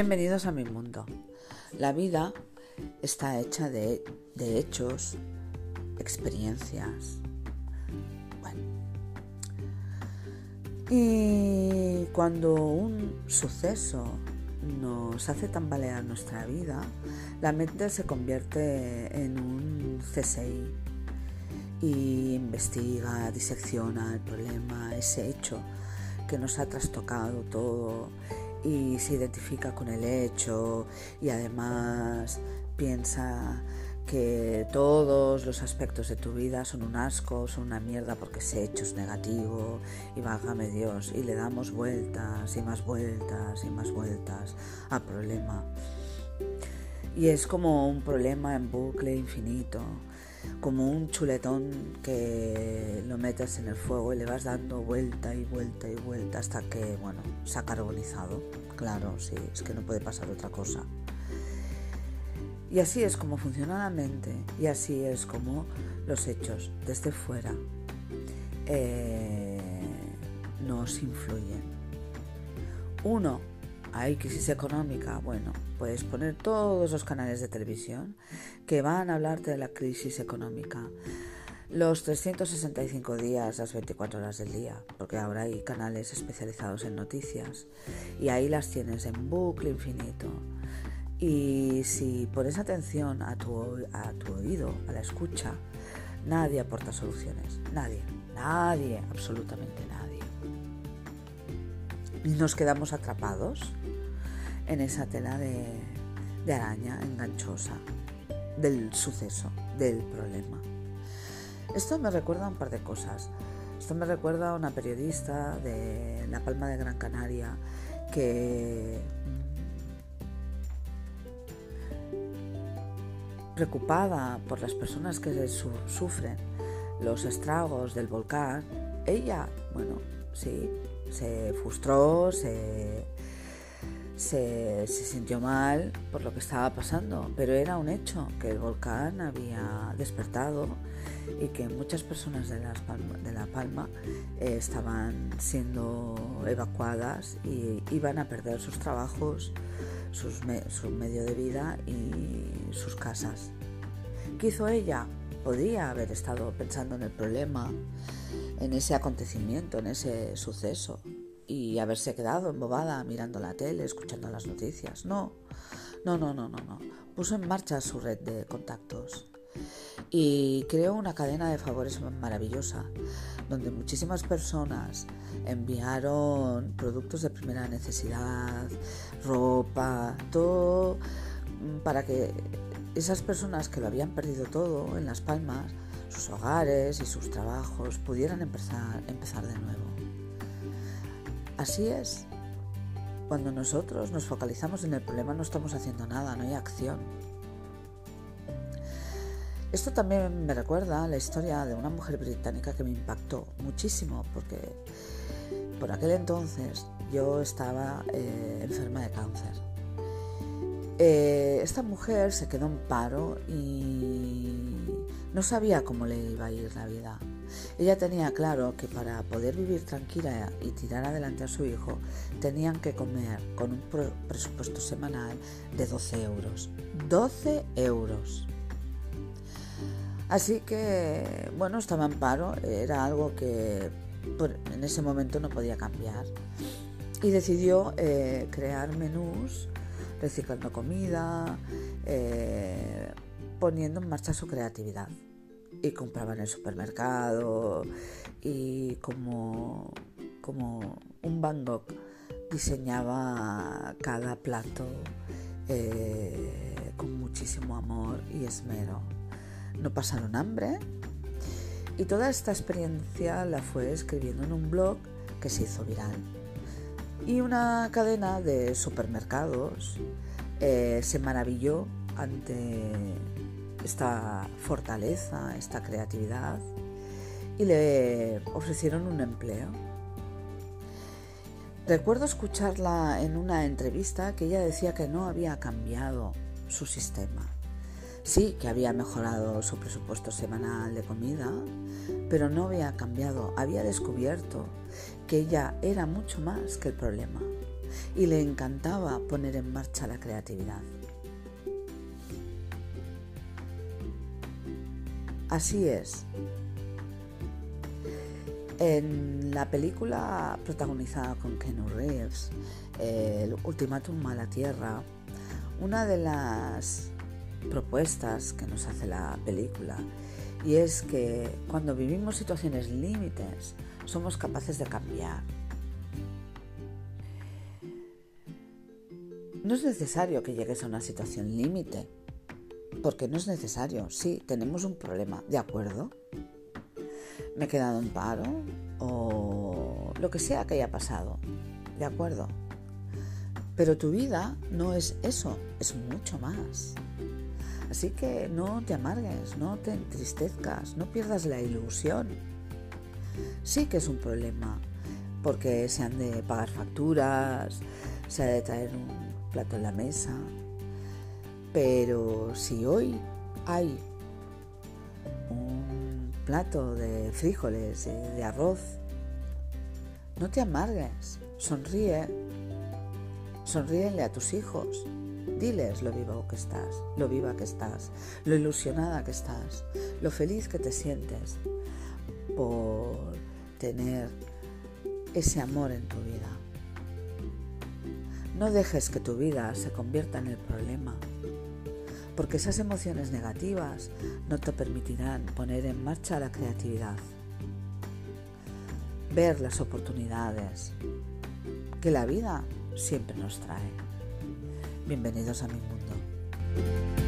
Bienvenidos a mi mundo. La vida está hecha de, hechos, experiencias. Y cuando un suceso nos hace tambalear nuestra vida, la mente se convierte en un CSI y investiga, disecciona el problema, ese hecho que nos ha trastocado todo y se identifica con el hecho y además piensa que todos los aspectos de tu vida son un asco, son una mierda porque ese hecho es negativo y válgame Dios y le damos vueltas y más vueltas y más vueltas al problema. Y es como un problema en bucle infinito como un chuletón que lo metes en el fuego y le vas dando vuelta y vuelta y vuelta hasta que, bueno, se ha carbonizado. Claro, sí, es que no puede pasar otra cosa. Y así es como funciona la mente y así es como los hechos desde fuera eh, nos influyen. Uno hay crisis económica, bueno, puedes poner todos los canales de televisión que van a hablarte de la crisis económica. Los 365 días, las 24 horas del día, porque ahora hay canales especializados en noticias y ahí las tienes en bucle infinito. Y si pones atención a tu, a tu oído, a la escucha, nadie aporta soluciones, nadie, nadie, absolutamente nadie. Nos quedamos atrapados en esa tela de, araña enganchosa del suceso, del problema. Esto me recuerda a un par de cosas. Esto me recuerda a una periodista de La Palma de Gran Canaria que preocupada por las personas que sufren los estragos del volcán, ella, bueno, sí, se frustró, se se, sintió mal por lo que estaba pasando, pero era un hecho que el volcán había despertado y que muchas personas de, de La Palma eh, estaban siendo evacuadas y iban a perder sus trabajos, sus su medio de vida y sus casas. ¿Qué hizo ella? Podría haber estado pensando en el problema, en ese acontecimiento, en ese suceso, y haberse quedado embobada mirando la tele, escuchando las noticias. No, no, no, no, no, no. Puso en marcha su red de contactos y creó una cadena de favores maravillosa, donde muchísimas personas enviaron productos de primera necesidad, ropa, todo para que esas personas que lo habían perdido todo en Las Palmas, sus hogares y sus trabajos, pudieran empezar, empezar de nuevo. Así es. Cuando nosotros nos focalizamos en el problema no estamos haciendo nada, no hay acción. Esto también me recuerda a la historia de una mujer británica que me impactó muchísimo porque por aquel entonces yo estaba eh, enferma de cáncer. Eh, esta mujer se quedó en paro y no sabía cómo le iba a ir la vida. Ella tenía claro que para poder vivir tranquila y tirar adelante a su hijo, tenían que comer con un presupuesto semanal de 12 euros. 12 euros. Así que, bueno, estaba en paro, era algo que en ese momento no podía cambiar. Y decidió eh, crear menús, reciclando comida, eh, poniendo en marcha su creatividad y compraba en el supermercado y como, como un Van Gogh diseñaba cada plato eh, con muchísimo amor y esmero. No pasaron hambre y toda esta experiencia la fue escribiendo en un blog que se hizo viral. Y una cadena de supermercados eh, se maravilló ante esta fortaleza, esta creatividad y le ofrecieron un empleo. Recuerdo escucharla en una entrevista que ella decía que no había cambiado su sistema. Sí, que había mejorado su presupuesto semanal de comida, pero no había cambiado, había descubierto que ella era mucho más que el problema. y le encantaba poner en marcha la creatividad. Así es. En la película protagonizada con Keanu Reeves, El Ultimátum a la Tierra, una de las propuestas que nos hace la película y es que cuando vivimos situaciones límites somos capaces de cambiar. No es necesario que llegues a una situación límite, porque no es necesario. Sí, tenemos un problema, ¿de acuerdo? Me he quedado en paro o lo que sea que haya pasado, ¿de acuerdo? Pero tu vida no es eso, es mucho más. Así que no te amargues, no te entristezcas, no pierdas la ilusión. Sí que es un problema, porque se han de pagar facturas, se ha de traer un plato en la mesa. Pero si hoy hay un plato de frijoles, de arroz, no te amargues, sonríe, sonríenle a tus hijos, Diles lo vivo que estás, lo viva que estás, lo ilusionada que estás, lo feliz que te sientes por tener ese amor en tu vida. No dejes que tu vida se convierta en el problema, porque esas emociones negativas no te permitirán poner en marcha la creatividad, ver las oportunidades que la vida siempre nos trae. Bienvenidos a mi mundo.